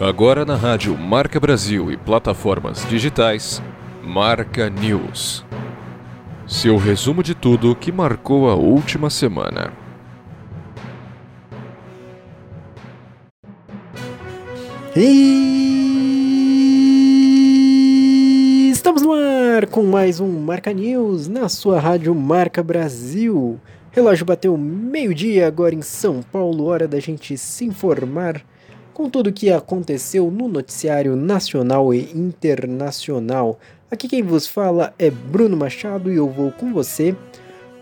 Agora na rádio Marca Brasil e plataformas digitais, Marca News. Seu resumo de tudo que marcou a última semana. E ar com mais um Marca News na sua rádio Marca Brasil. Relógio bateu meio-dia agora em São Paulo, hora da gente se informar com tudo o que aconteceu no noticiário nacional e internacional. Aqui quem vos fala é Bruno Machado e eu vou com você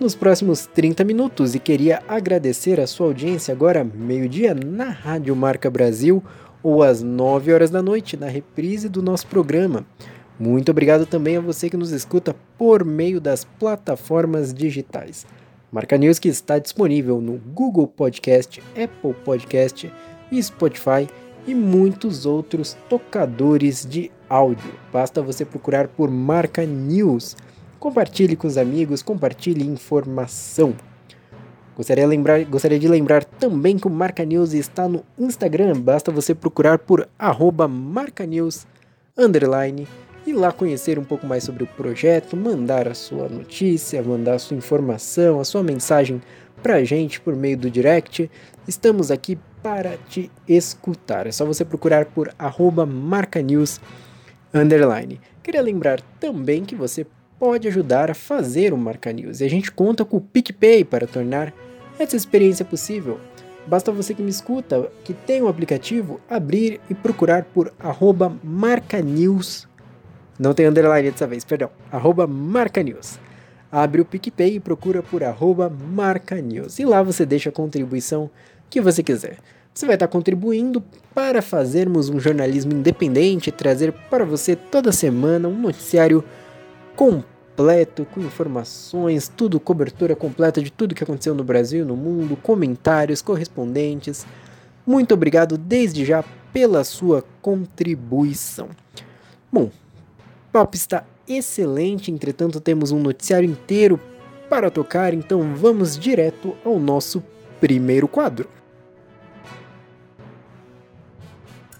nos próximos 30 minutos e queria agradecer a sua audiência agora meio-dia na Rádio Marca Brasil ou às 9 horas da noite na reprise do nosso programa. Muito obrigado também a você que nos escuta por meio das plataformas digitais. Marca News que está disponível no Google Podcast, Apple Podcast, Spotify e muitos outros tocadores de áudio. Basta você procurar por Marca News. Compartilhe com os amigos, compartilhe informação. Gostaria, lembrar, gostaria de lembrar também que o Marca News está no Instagram. Basta você procurar por arroba Marca E lá conhecer um pouco mais sobre o projeto, mandar a sua notícia, mandar a sua informação, a sua mensagem para a gente por meio do direct. Estamos aqui para te escutar. É só você procurar por marcanews underline. Queria lembrar também que você pode ajudar a fazer o Marca News e a gente conta com o PicPay para tornar essa experiência possível. Basta você que me escuta, que tem o aplicativo, abrir e procurar por arroba marcanews. Não tem underline dessa vez, perdão. Arroba marcanews. Abre o PicPay e procura por arroba marcanews. E lá você deixa a contribuição que você quiser. Você vai estar contribuindo para fazermos um jornalismo independente e trazer para você toda semana um noticiário completo, com informações, tudo, cobertura completa de tudo que aconteceu no Brasil, no mundo, comentários, correspondentes. Muito obrigado desde já pela sua contribuição. Bom, papo está excelente, entretanto temos um noticiário inteiro para tocar, então vamos direto ao nosso primeiro quadro.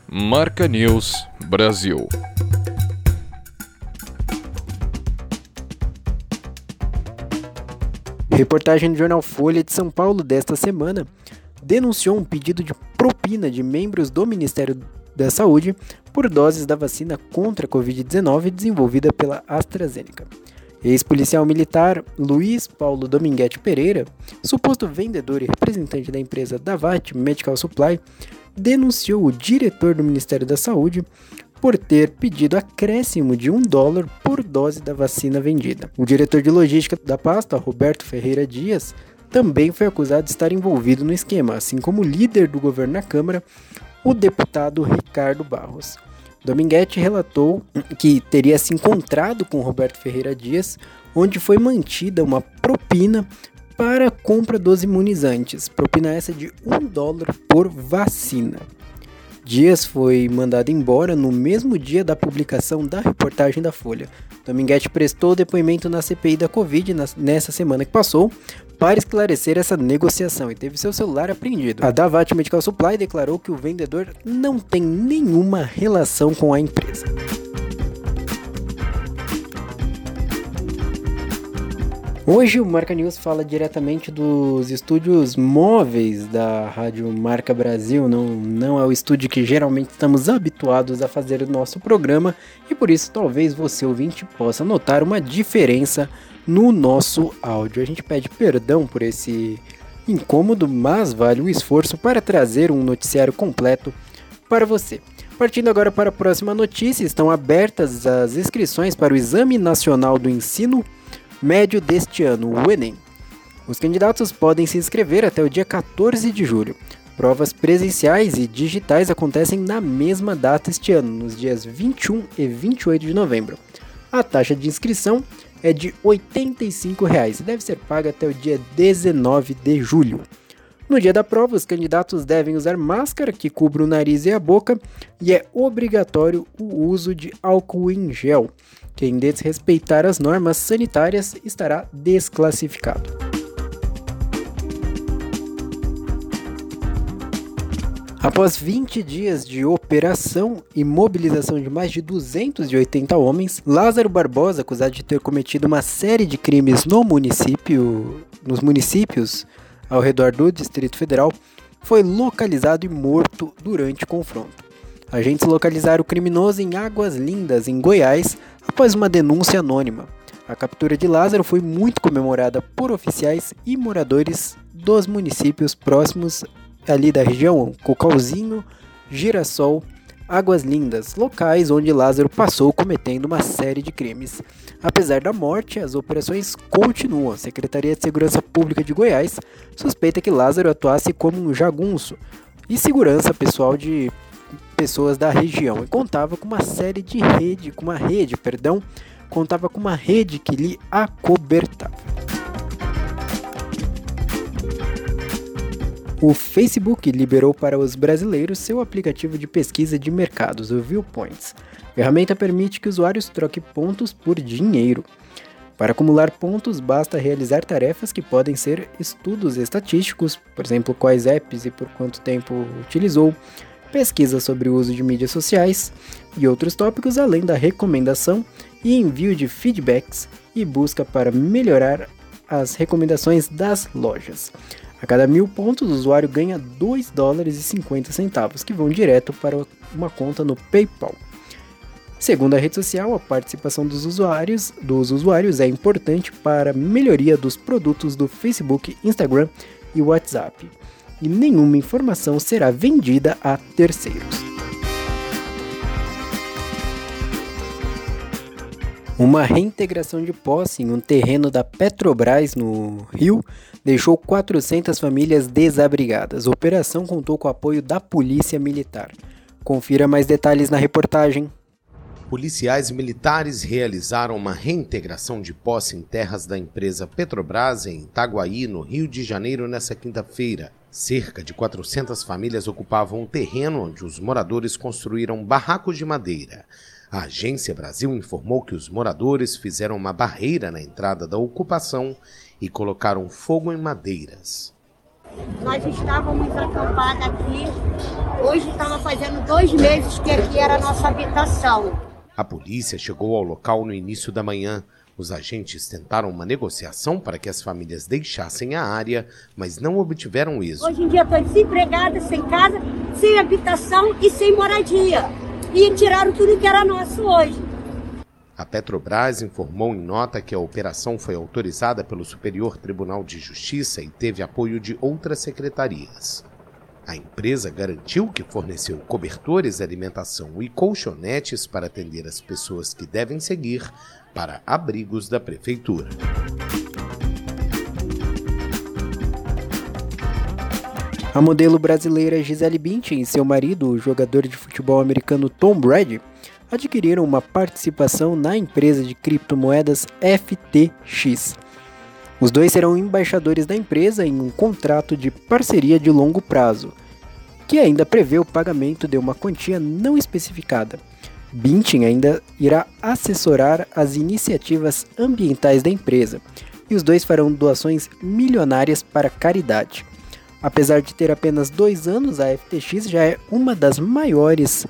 Marca News Brasil. Reportagem do jornal Folha de São Paulo desta semana denunciou um pedido de propina de membros do Ministério da Saúde por doses da vacina contra a Covid-19 desenvolvida pela AstraZeneca. Ex-policial militar Luiz Paulo Dominguete Pereira, suposto vendedor e representante da empresa Davat Medical Supply, denunciou o diretor do Ministério da Saúde por ter pedido acréscimo de um dólar por dose da vacina vendida. O diretor de logística da pasta, Roberto Ferreira Dias, também foi acusado de estar envolvido no esquema, assim como o líder do governo na Câmara, o deputado Ricardo Barros. Dominguete relatou que teria se encontrado com Roberto Ferreira Dias, onde foi mantida uma propina para a compra dos imunizantes, propina essa de um dólar por vacina. Dias foi mandado embora no mesmo dia da publicação da reportagem da Folha. Dominguete prestou depoimento na CPI da Covid nessa semana que passou para esclarecer essa negociação e teve seu celular apreendido. A Davat Medical Supply declarou que o vendedor não tem nenhuma relação com a empresa. Hoje o Marca News fala diretamente dos estúdios móveis da Rádio Marca Brasil, não, não é o estúdio que geralmente estamos habituados a fazer o nosso programa e por isso talvez você ouvinte possa notar uma diferença no nosso áudio. A gente pede perdão por esse incômodo, mas vale o esforço para trazer um noticiário completo para você. Partindo agora para a próxima notícia, estão abertas as inscrições para o Exame Nacional do Ensino médio deste ano, o Enem. Os candidatos podem se inscrever até o dia 14 de julho. Provas presenciais e digitais acontecem na mesma data este ano, nos dias 21 e 28 de novembro. A taxa de inscrição é de R$ 85,00 e deve ser paga até o dia 19 de julho. No dia da prova, os candidatos devem usar máscara que cubra o nariz e a boca e é obrigatório o uso de álcool em gel. Quem desrespeitar as normas sanitárias estará desclassificado. Após 20 dias de operação e mobilização de mais de 280 homens, Lázaro Barbosa, acusado de ter cometido uma série de crimes no município, nos municípios ao redor do Distrito Federal, foi localizado e morto durante o confronto. Agentes localizaram o criminoso em Águas Lindas, em Goiás, após uma denúncia anônima. A captura de Lázaro foi muito comemorada por oficiais e moradores dos municípios próximos ali da região, Cocalzinho, Girassol, Águas Lindas, locais onde Lázaro passou cometendo uma série de crimes. Apesar da morte, as operações continuam. A Secretaria de Segurança Pública de Goiás suspeita que Lázaro atuasse como um jagunço e segurança pessoal de pessoas da região e contava com uma série de rede, com uma rede, perdão, contava com uma rede que lhe acobertava. O Facebook liberou para os brasileiros seu aplicativo de pesquisa de mercados, o Viewpoints. A ferramenta permite que usuários troquem pontos por dinheiro. Para acumular pontos, basta realizar tarefas que podem ser estudos estatísticos, por exemplo, quais apps e por quanto tempo utilizou, pesquisa sobre o uso de mídias sociais e outros tópicos, além da recomendação e envio de feedbacks e busca para melhorar as recomendações das lojas. A cada mil pontos, o usuário ganha 2 dólares e 50 centavos, que vão direto para uma conta no PayPal. Segundo a rede social, a participação dos usuários, dos usuários é importante para a melhoria dos produtos do Facebook, Instagram e WhatsApp, e nenhuma informação será vendida a terceiros. Uma reintegração de posse em um terreno da Petrobras no Rio deixou 400 famílias desabrigadas. A operação contou com o apoio da Polícia Militar. Confira mais detalhes na reportagem. Policiais militares realizaram uma reintegração de posse em terras da empresa Petrobras em Itaguaí, no Rio de Janeiro, nesta quinta-feira. Cerca de 400 famílias ocupavam o terreno onde os moradores construíram barracos de madeira. A Agência Brasil informou que os moradores fizeram uma barreira na entrada da ocupação e colocaram fogo em madeiras. Nós estávamos acampados aqui. Hoje estava fazendo dois meses que aqui era a nossa habitação. A polícia chegou ao local no início da manhã. Os agentes tentaram uma negociação para que as famílias deixassem a área, mas não obtiveram êxito. Hoje em dia estou desempregada, sem casa, sem habitação e sem moradia e tiraram tudo que era nosso hoje. A Petrobras informou em nota que a operação foi autorizada pelo Superior Tribunal de Justiça e teve apoio de outras secretarias. A empresa garantiu que forneceu cobertores, alimentação e colchonetes para atender as pessoas que devem seguir para abrigos da prefeitura. A modelo brasileira Gisele Bündchen e seu marido, o jogador de futebol americano Tom Brady, adquiriram uma participação na empresa de criptomoedas FTX. Os dois serão embaixadores da empresa em um contrato de parceria de longo prazo, que ainda prevê o pagamento de uma quantia não especificada. Bündchen ainda irá assessorar as iniciativas ambientais da empresa, e os dois farão doações milionárias para caridade. Apesar de ter apenas dois anos, a FTX já é uma das maiores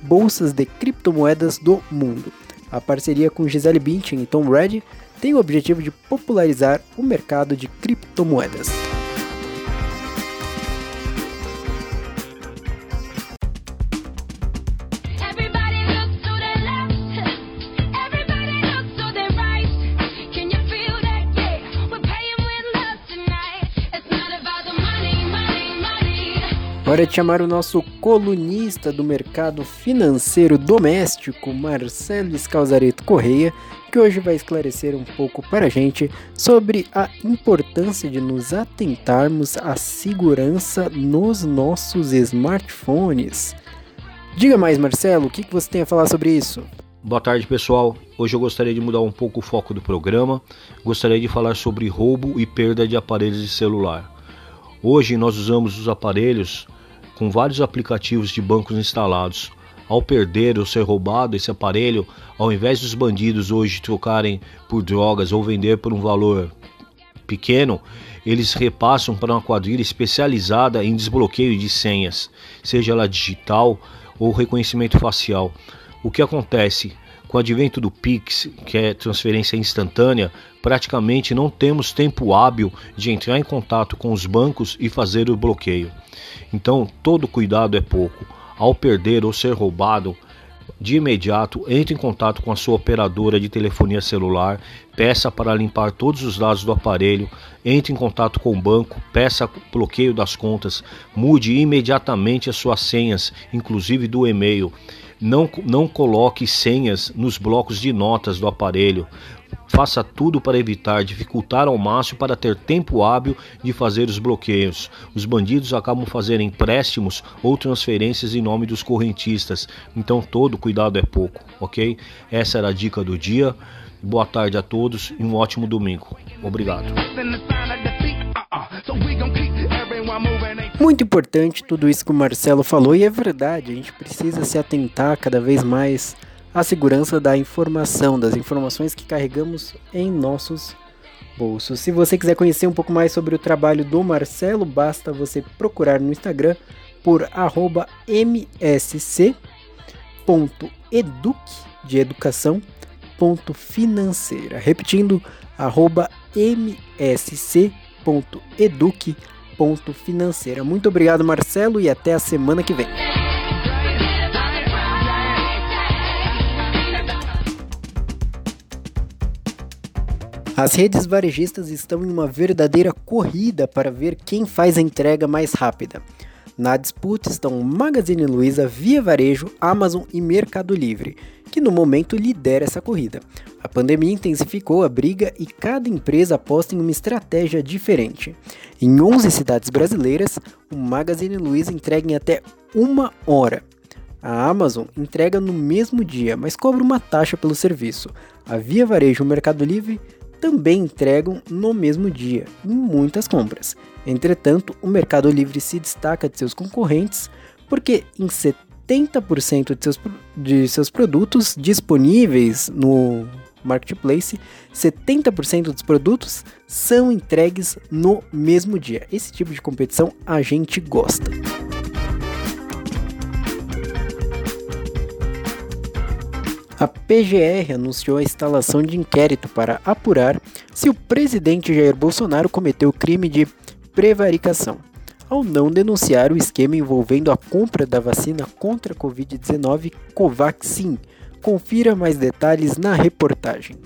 bolsas de criptomoedas do mundo. A parceria com Gisele Bündchen e Tom Brady tem o objetivo de popularizar o mercado de criptomoedas. Hora de chamar o nosso colunista do mercado financeiro doméstico, Marcelo Escalzareto Correia, que hoje vai esclarecer um pouco para a gente sobre a importância de nos atentarmos à segurança nos nossos smartphones. Diga mais, Marcelo, o que você tem a falar sobre isso? Boa tarde, pessoal. Hoje eu gostaria de mudar um pouco o foco do programa. Gostaria de falar sobre roubo e perda de aparelhos de celular. Hoje nós usamos os aparelhos com vários aplicativos de bancos instalados. Ao perder ou ser roubado esse aparelho, ao invés dos bandidos hoje trocarem por drogas ou vender por um valor pequeno, eles repassam para uma quadrilha especializada em desbloqueio de senhas, seja ela digital ou reconhecimento facial. O que acontece? Com o advento do Pix, que é transferência instantânea, praticamente não temos tempo hábil de entrar em contato com os bancos e fazer o bloqueio. Então, todo cuidado é pouco. Ao perder ou ser roubado, de imediato, entre em contato com a sua operadora de telefonia celular, peça para limpar todos os dados do aparelho, entre em contato com o banco, peça bloqueio das contas, mude imediatamente as suas senhas, inclusive do e-mail. Não, não coloque senhas nos blocos de notas do aparelho. Faça tudo para evitar, dificultar ao máximo para ter tempo hábil de fazer os bloqueios. Os bandidos acabam fazendo empréstimos ou transferências em nome dos correntistas, então todo cuidado é pouco, ok? Essa era a dica do dia. Boa tarde a todos e um ótimo domingo. Obrigado. Muito importante tudo isso que o Marcelo falou e é verdade, a gente precisa se atentar cada vez mais à segurança da informação, das informações que carregamos em nossos bolsos. Se você quiser conhecer um pouco mais sobre o trabalho do Marcelo, basta você procurar no Instagram por msc.educ de educação ponto financeira. Repetindo, arroba msc.educ ponto financeira. Muito obrigado, Marcelo, e até a semana que vem. As redes varejistas estão em uma verdadeira corrida para ver quem faz a entrega mais rápida. Na disputa estão Magazine Luiza, Via Varejo, Amazon e Mercado Livre, que no momento lidera essa corrida. A pandemia intensificou a briga e cada empresa aposta em uma estratégia diferente. Em 11 cidades brasileiras, o Magazine Luiza entrega em até uma hora. A Amazon entrega no mesmo dia, mas cobra uma taxa pelo serviço. A Via Varejo e o Mercado Livre também entregam no mesmo dia, em muitas compras. Entretanto, o Mercado Livre se destaca de seus concorrentes porque em 70% de seus, de seus produtos disponíveis no marketplace, 70% dos produtos são entregues no mesmo dia. Esse tipo de competição a gente gosta. A PGR anunciou a instalação de inquérito para apurar se o presidente Jair Bolsonaro cometeu crime de prevaricação ao não denunciar o esquema envolvendo a compra da vacina contra a Covid-19 Covaxin. Confira mais detalhes na reportagem.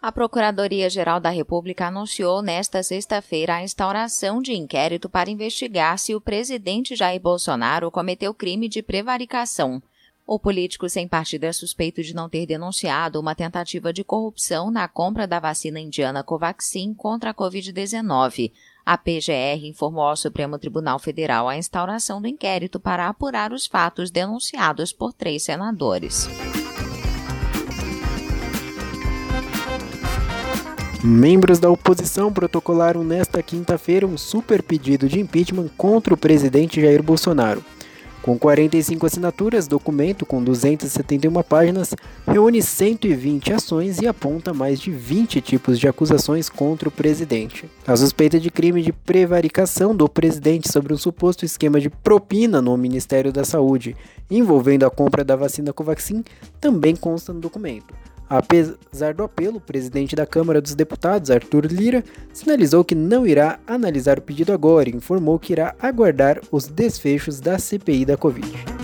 A Procuradoria-Geral da República anunciou nesta sexta-feira a instauração de inquérito para investigar se o presidente Jair Bolsonaro cometeu crime de prevaricação. O político sem partido é suspeito de não ter denunciado uma tentativa de corrupção na compra da vacina indiana Covaxin contra a Covid-19. A PGR informou ao Supremo Tribunal Federal a instauração do inquérito para apurar os fatos denunciados por três senadores. Membros da oposição protocolaram nesta quinta-feira um super pedido de impeachment contra o presidente Jair Bolsonaro. Com 45 assinaturas, documento com 271 páginas reúne 120 ações e aponta mais de 20 tipos de acusações contra o presidente. A suspeita de crime de prevaricação do presidente sobre um suposto esquema de propina no Ministério da Saúde envolvendo a compra da vacina Covaxin também consta no documento. Apesar do apelo, o presidente da Câmara dos Deputados, Arthur Lira, sinalizou que não irá analisar o pedido agora e informou que irá aguardar os desfechos da CPI da Covid.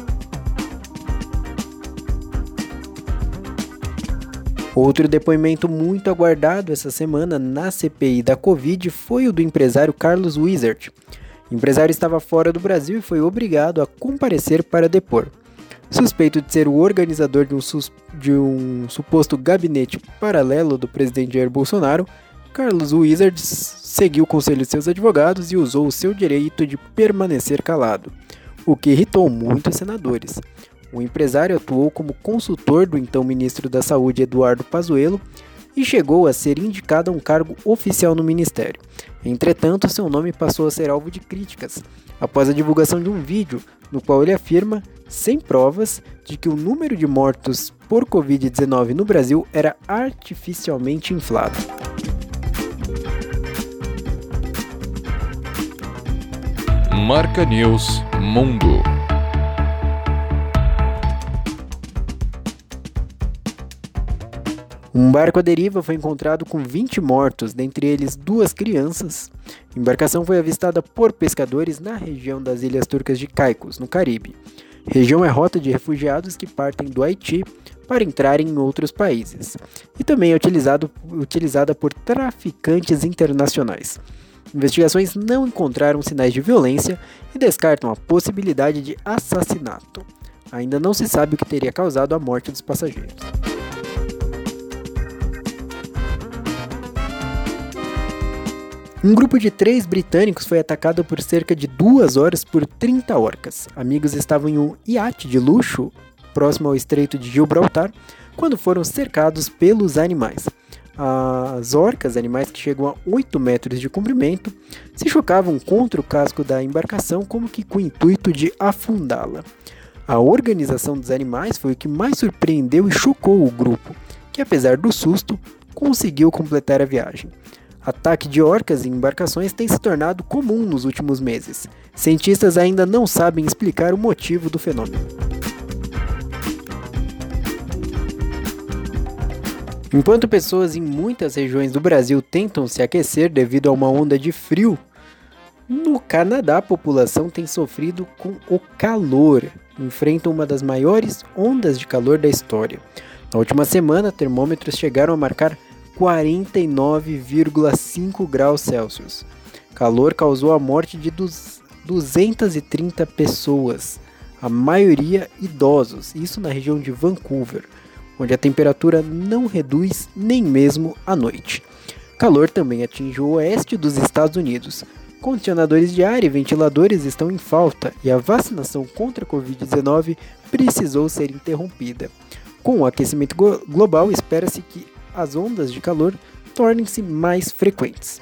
Outro depoimento muito aguardado essa semana na CPI da Covid foi o do empresário Carlos Wizard. O empresário estava fora do Brasil e foi obrigado a comparecer para depor. Suspeito de ser o organizador de um, de um suposto gabinete paralelo do presidente Jair Bolsonaro, Carlos Wizards seguiu o conselho de seus advogados e usou o seu direito de permanecer calado, o que irritou muitos senadores. O empresário atuou como consultor do então ministro da Saúde Eduardo Pazuello e chegou a ser indicado a um cargo oficial no ministério. Entretanto, seu nome passou a ser alvo de críticas após a divulgação de um vídeo no qual ele afirma, sem provas, de que o número de mortos por Covid-19 no Brasil era artificialmente inflado. Marca News Mundo. Um barco à deriva foi encontrado com 20 mortos, dentre eles duas crianças. A embarcação foi avistada por pescadores na região das ilhas turcas de Caicos, no Caribe. A região é rota de refugiados que partem do Haiti para entrarem em outros países e também é utilizado, utilizada por traficantes internacionais. Investigações não encontraram sinais de violência e descartam a possibilidade de assassinato. Ainda não se sabe o que teria causado a morte dos passageiros. Um grupo de três britânicos foi atacado por cerca de duas horas por 30 orcas. Amigos estavam em um iate de luxo próximo ao estreito de Gibraltar quando foram cercados pelos animais. As orcas, animais que chegam a 8 metros de comprimento, se chocavam contra o casco da embarcação como que com o intuito de afundá-la. A organização dos animais foi o que mais surpreendeu e chocou o grupo, que apesar do susto, conseguiu completar a viagem. Ataque de orcas em embarcações tem se tornado comum nos últimos meses. Cientistas ainda não sabem explicar o motivo do fenômeno. Enquanto pessoas em muitas regiões do Brasil tentam se aquecer devido a uma onda de frio, no Canadá a população tem sofrido com o calor, enfrenta uma das maiores ondas de calor da história. Na última semana, termômetros chegaram a marcar 49,5 graus Celsius. Calor causou a morte de 230 pessoas, a maioria idosos, isso na região de Vancouver, onde a temperatura não reduz nem mesmo à noite. Calor também atinge o oeste dos Estados Unidos. Condicionadores de ar e ventiladores estão em falta e a vacinação contra a Covid-19 precisou ser interrompida. Com o aquecimento global, espera-se que as ondas de calor tornem-se mais frequentes.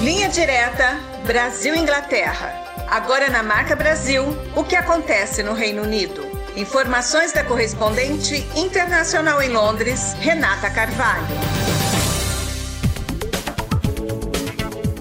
Linha direta Brasil-Inglaterra. Agora na marca Brasil, o que acontece no Reino Unido? Informações da correspondente internacional em Londres, Renata Carvalho.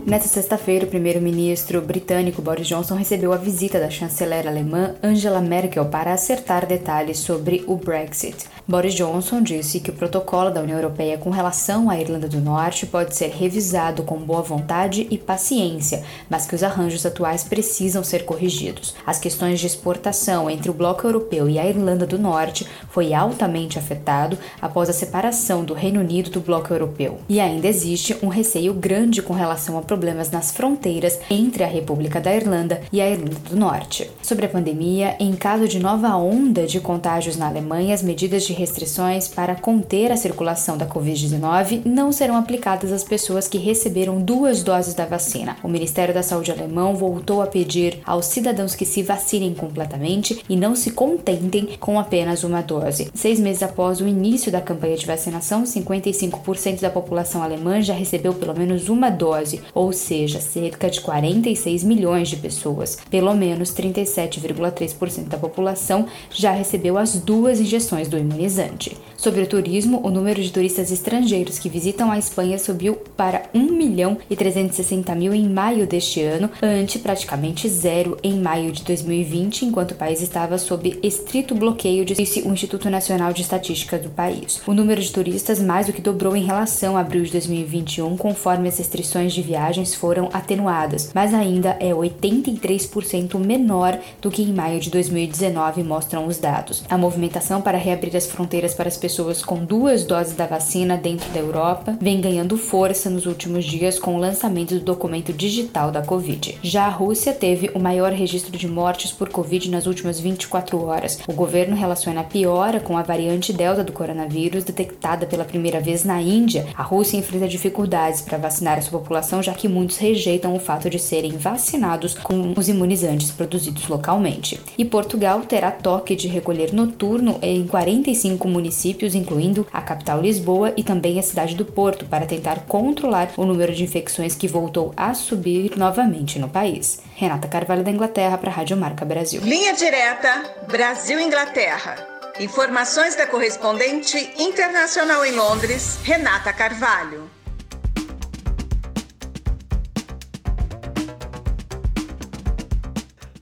Nesta sexta-feira, o primeiro-ministro britânico Boris Johnson recebeu a visita da chanceler alemã Angela Merkel para acertar detalhes sobre o Brexit. Boris Johnson disse que o protocolo da União Europeia com relação à Irlanda do Norte pode ser revisado com boa vontade e paciência, mas que os arranjos atuais precisam ser corrigidos. As questões de exportação entre o bloco europeu e a Irlanda do Norte foi altamente afetado após a separação do Reino Unido do bloco europeu. E ainda existe um receio grande com relação a problemas nas fronteiras entre a República da Irlanda e a Irlanda do Norte. Sobre a pandemia, em caso de nova onda de contágios na Alemanha, as medidas de restrições para conter a circulação da Covid-19 não serão aplicadas às pessoas que receberam duas doses da vacina. O Ministério da Saúde alemão voltou a pedir aos cidadãos que se vacinem completamente e não se contentem com apenas uma dose. Seis meses após o início da campanha de vacinação, 55% da população alemã já recebeu pelo menos uma dose, ou ou seja, cerca de 46 milhões de pessoas. Pelo menos 37,3% da população já recebeu as duas injeções do imunizante. Sobre o turismo, o número de turistas estrangeiros que visitam a Espanha subiu para 1 milhão e 360 mil em maio deste ano, ante praticamente zero em maio de 2020, enquanto o país estava sob estrito bloqueio, disse o Instituto Nacional de Estatística do país. O número de turistas mais do que dobrou em relação a abril de 2021, conforme as restrições de viagens foram atenuadas, mas ainda é 83% menor do que em maio de 2019, mostram os dados. A movimentação para reabrir as fronteiras para as pessoas com duas doses da vacina dentro da Europa vem ganhando força nos últimos dias com o lançamento do documento digital da Covid. Já a Rússia teve o maior registro de mortes por Covid nas últimas 24 horas. O governo relaciona a piora com a variante Delta do coronavírus detectada pela primeira vez na Índia. A Rússia enfrenta dificuldades para vacinar a sua população, já que que muitos rejeitam o fato de serem vacinados com os imunizantes produzidos localmente. E Portugal terá toque de recolher noturno em 45 municípios, incluindo a capital Lisboa e também a cidade do Porto, para tentar controlar o número de infecções que voltou a subir novamente no país. Renata Carvalho da Inglaterra para a Rádio Marca Brasil. Linha direta Brasil-Inglaterra. Informações da correspondente internacional em Londres, Renata Carvalho.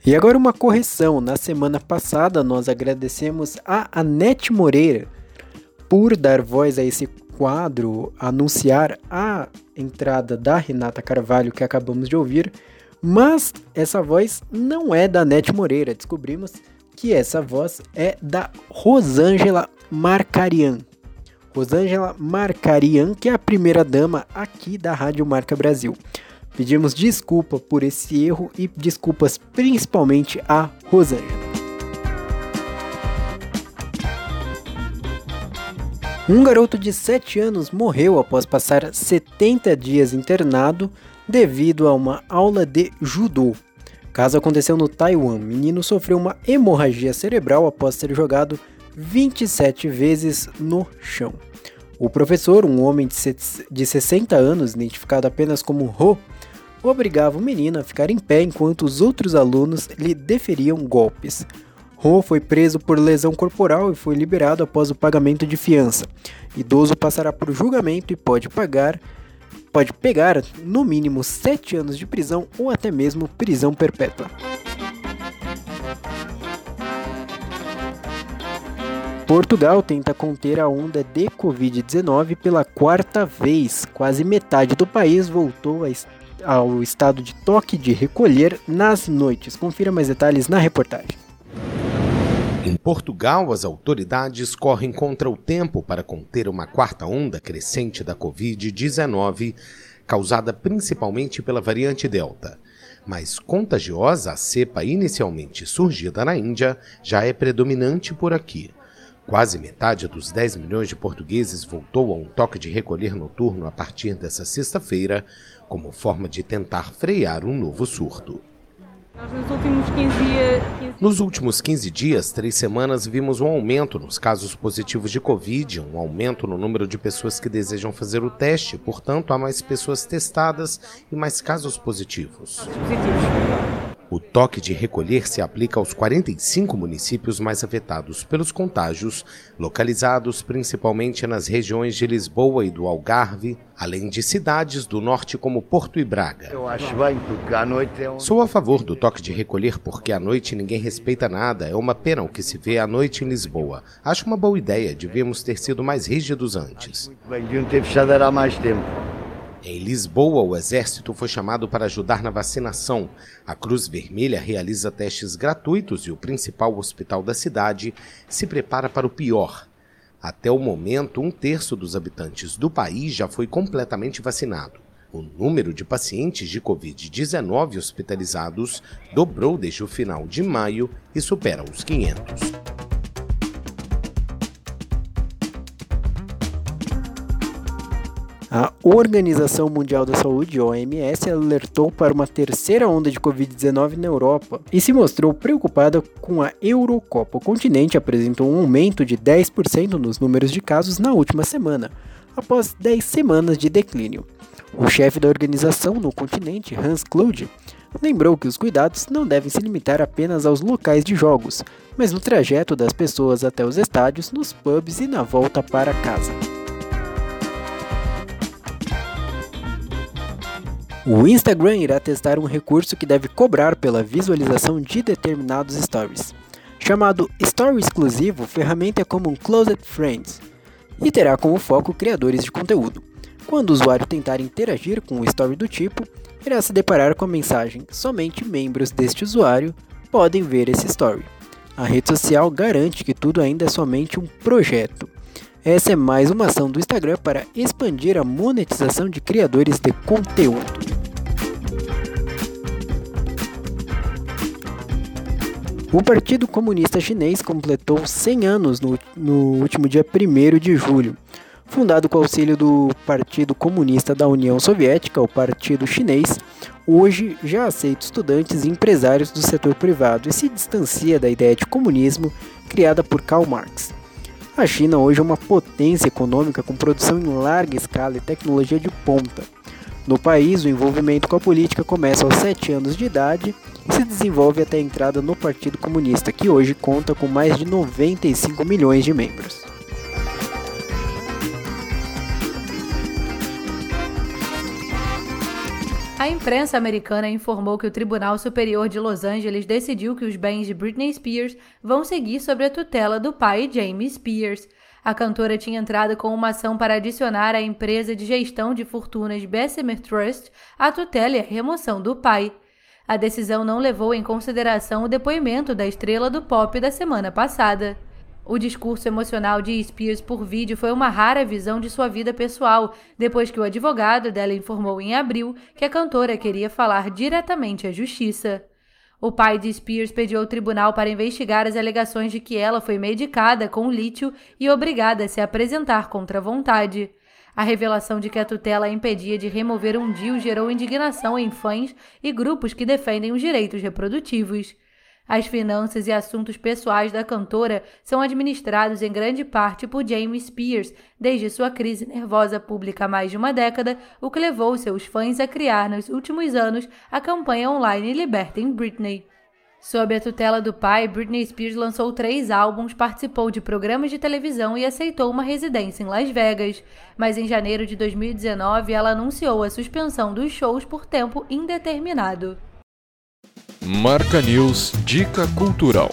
E agora uma correção. Na semana passada nós agradecemos a Anete Moreira por dar voz a esse quadro, anunciar a entrada da Renata Carvalho que acabamos de ouvir, mas essa voz não é da Anete Moreira. Descobrimos que essa voz é da Rosângela Marcarian. Rosângela Marcarian, que é a primeira dama aqui da Rádio Marca Brasil. Pedimos desculpa por esse erro e desculpas principalmente a Rosângela. Um garoto de 7 anos morreu após passar 70 dias internado devido a uma aula de judô. Caso aconteceu no Taiwan. O menino sofreu uma hemorragia cerebral após ser jogado 27 vezes no chão. O professor, um homem de 60 anos, identificado apenas como Ho, obrigava o menino a ficar em pé enquanto os outros alunos lhe deferiam golpes. Ho foi preso por lesão corporal e foi liberado após o pagamento de fiança. Idoso passará por julgamento e pode pagar pode pegar no mínimo 7 anos de prisão ou até mesmo prisão perpétua. Portugal tenta conter a onda de Covid-19 pela quarta vez. Quase metade do país voltou ao estado de toque de recolher nas noites. Confira mais detalhes na reportagem. Em Portugal, as autoridades correm contra o tempo para conter uma quarta onda crescente da Covid-19, causada principalmente pela variante Delta. Mais contagiosa, a cepa inicialmente surgida na Índia já é predominante por aqui. Quase metade dos 10 milhões de portugueses voltou a um toque de recolher noturno a partir dessa sexta-feira, como forma de tentar frear um novo surto. Nos últimos 15 dias. Nos últimos 15 dias, três semanas, vimos um aumento nos casos positivos de Covid, um aumento no número de pessoas que desejam fazer o teste, portanto, há mais pessoas testadas e mais casos positivos. Positivos. O toque de recolher se aplica aos 45 municípios mais afetados pelos contágios, localizados principalmente nas regiões de Lisboa e do Algarve, além de cidades do norte como Porto e Braga. Eu acho bem, porque à noite é um... Sou a favor do toque de recolher porque à noite ninguém respeita nada. É uma pena o que se vê à noite em Lisboa. Acho uma boa ideia, devíamos ter sido mais rígidos antes. Muito bem, deviam ter fechado há mais tempo. Em Lisboa, o Exército foi chamado para ajudar na vacinação. A Cruz Vermelha realiza testes gratuitos e o principal hospital da cidade se prepara para o pior. Até o momento, um terço dos habitantes do país já foi completamente vacinado. O número de pacientes de Covid-19 hospitalizados dobrou desde o final de maio e supera os 500. A Organização Mundial da Saúde, OMS, alertou para uma terceira onda de Covid-19 na Europa e se mostrou preocupada com a Eurocopa. O continente apresentou um aumento de 10% nos números de casos na última semana, após 10 semanas de declínio. O chefe da organização no continente, Hans Kluge, lembrou que os cuidados não devem se limitar apenas aos locais de jogos, mas no trajeto das pessoas até os estádios, nos pubs e na volta para casa. O Instagram irá testar um recurso que deve cobrar pela visualização de determinados stories. Chamado Story Exclusivo, ferramenta é como um Closed Friends e terá como foco criadores de conteúdo. Quando o usuário tentar interagir com um story do tipo, irá se deparar com a mensagem: somente membros deste usuário podem ver esse story. A rede social garante que tudo ainda é somente um projeto. Essa é mais uma ação do Instagram para expandir a monetização de criadores de conteúdo. O Partido Comunista Chinês completou 100 anos no, no último dia 1 de julho. fundado com auxílio do Partido Comunista da União Soviética, o Partido Chinês, hoje já aceita estudantes e empresários do setor privado e se distancia da ideia de comunismo criada por Karl Marx. A China hoje é uma potência econômica com produção em larga escala e tecnologia de ponta. No país, o envolvimento com a política começa aos 7 anos de idade e se desenvolve até a entrada no Partido Comunista, que hoje conta com mais de 95 milhões de membros. A imprensa americana informou que o Tribunal Superior de Los Angeles decidiu que os bens de Britney Spears vão seguir sob a tutela do pai James Spears. A cantora tinha entrado com uma ação para adicionar à empresa de gestão de fortunas Bessemer Trust a tutela e a remoção do pai. A decisão não levou em consideração o depoimento da estrela do pop da semana passada. O discurso emocional de Spears por vídeo foi uma rara visão de sua vida pessoal, depois que o advogado dela informou em abril que a cantora queria falar diretamente à justiça. O pai de Spears pediu ao tribunal para investigar as alegações de que ela foi medicada com lítio e obrigada a se apresentar contra a vontade. A revelação de que a tutela impedia de remover um DIU gerou indignação em fãs e grupos que defendem os direitos reprodutivos. As finanças e assuntos pessoais da cantora são administrados em grande parte por James Spears, desde sua crise nervosa pública há mais de uma década, o que levou seus fãs a criar nos últimos anos a campanha online Libertem Britney. Sob a tutela do pai, Britney Spears lançou três álbuns, participou de programas de televisão e aceitou uma residência em Las Vegas. Mas em janeiro de 2019, ela anunciou a suspensão dos shows por tempo indeterminado. Marca News Dica Cultural.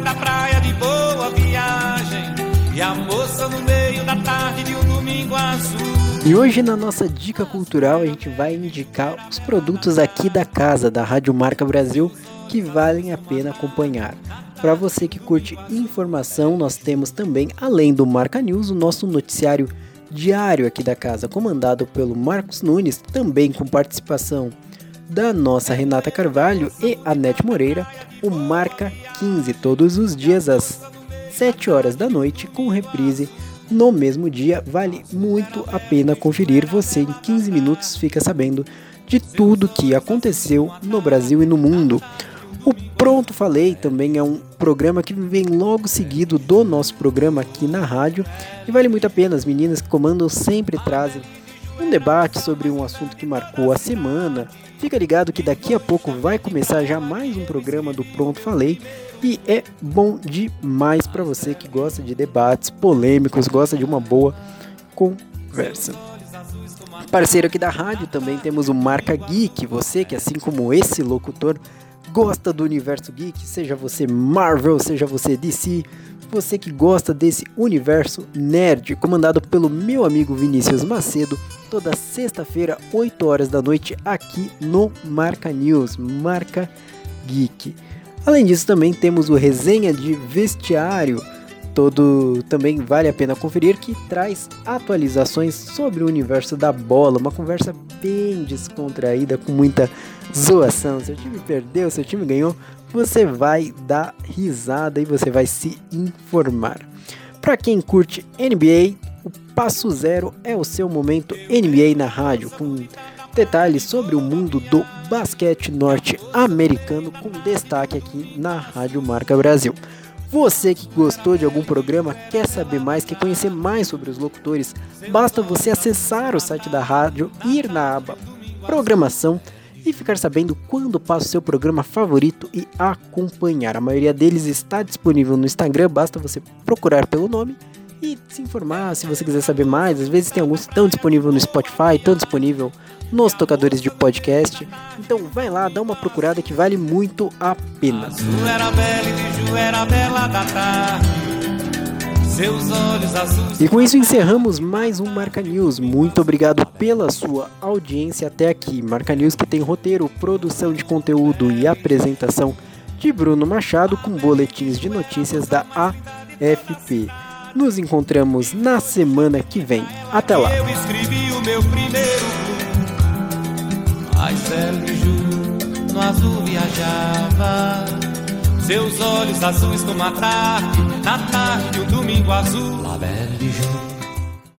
Da praia de boa viagem e a moça no meio da tarde de um domingo azul. E hoje na nossa dica cultural a gente vai indicar os produtos aqui da casa da Rádio Marca Brasil que valem a pena acompanhar. Para você que curte informação, nós temos também, além do Marca News, o nosso noticiário diário aqui da casa, comandado pelo Marcos Nunes, também com participação da nossa Renata Carvalho e Anete Moreira, o Marca 15, todos os dias às 7 horas da noite, com reprise no mesmo dia. Vale muito a pena conferir. Você, em 15 minutos, fica sabendo de tudo que aconteceu no Brasil e no mundo. O Pronto Falei também é um programa que vem logo seguido do nosso programa aqui na rádio e vale muito a pena. As meninas que comandam sempre trazem um debate sobre um assunto que marcou a semana. Fica ligado que daqui a pouco vai começar já mais um programa do Pronto Falei e é bom demais para você que gosta de debates polêmicos, gosta de uma boa conversa. Parceiro aqui da rádio também temos o Marca Geek, você que assim como esse locutor gosta do universo geek, seja você Marvel, seja você DC, você que gosta desse universo nerd, comandado pelo meu amigo Vinícius Macedo, toda sexta-feira, 8 horas da noite, aqui no Marca News, Marca Geek. Além disso, também temos o Resenha de Vestiário, todo também vale a pena conferir, que traz atualizações sobre o universo da bola, uma conversa bem descontraída, com muita zoação. Seu time perdeu, seu time ganhou, você vai dar risada e você vai se informar. Para quem curte NBA, o Passo Zero é o seu momento NBA na rádio, com detalhes sobre o mundo do basquete norte-americano, com destaque aqui na Rádio Marca Brasil. Você que gostou de algum programa, quer saber mais, quer conhecer mais sobre os locutores, basta você acessar o site da rádio, ir na aba Programação e ficar sabendo quando passa o seu programa favorito e acompanhar. A maioria deles está disponível no Instagram, basta você procurar pelo nome e se informar se você quiser saber mais. Às vezes tem alguns tão disponível no Spotify, tão disponível nos tocadores de podcast. Então vai lá, dá uma procurada que vale muito a pena. Azul era bela e de Ju era bela da tarde. Seus olhos azuis. E com isso encerramos mais um Marca News. Muito obrigado pela sua audiência até aqui. Marca News que tem roteiro, produção de conteúdo e apresentação de Bruno Machado com boletins de notícias da AFP. Nos encontramos na semana que vem. Até lá. Eu escrevi o meu primeiro Ai, Sérgio, no azul viajava. Seus olhos azuis como a tarde, na tarde, o domingo azul. La Belle Jour.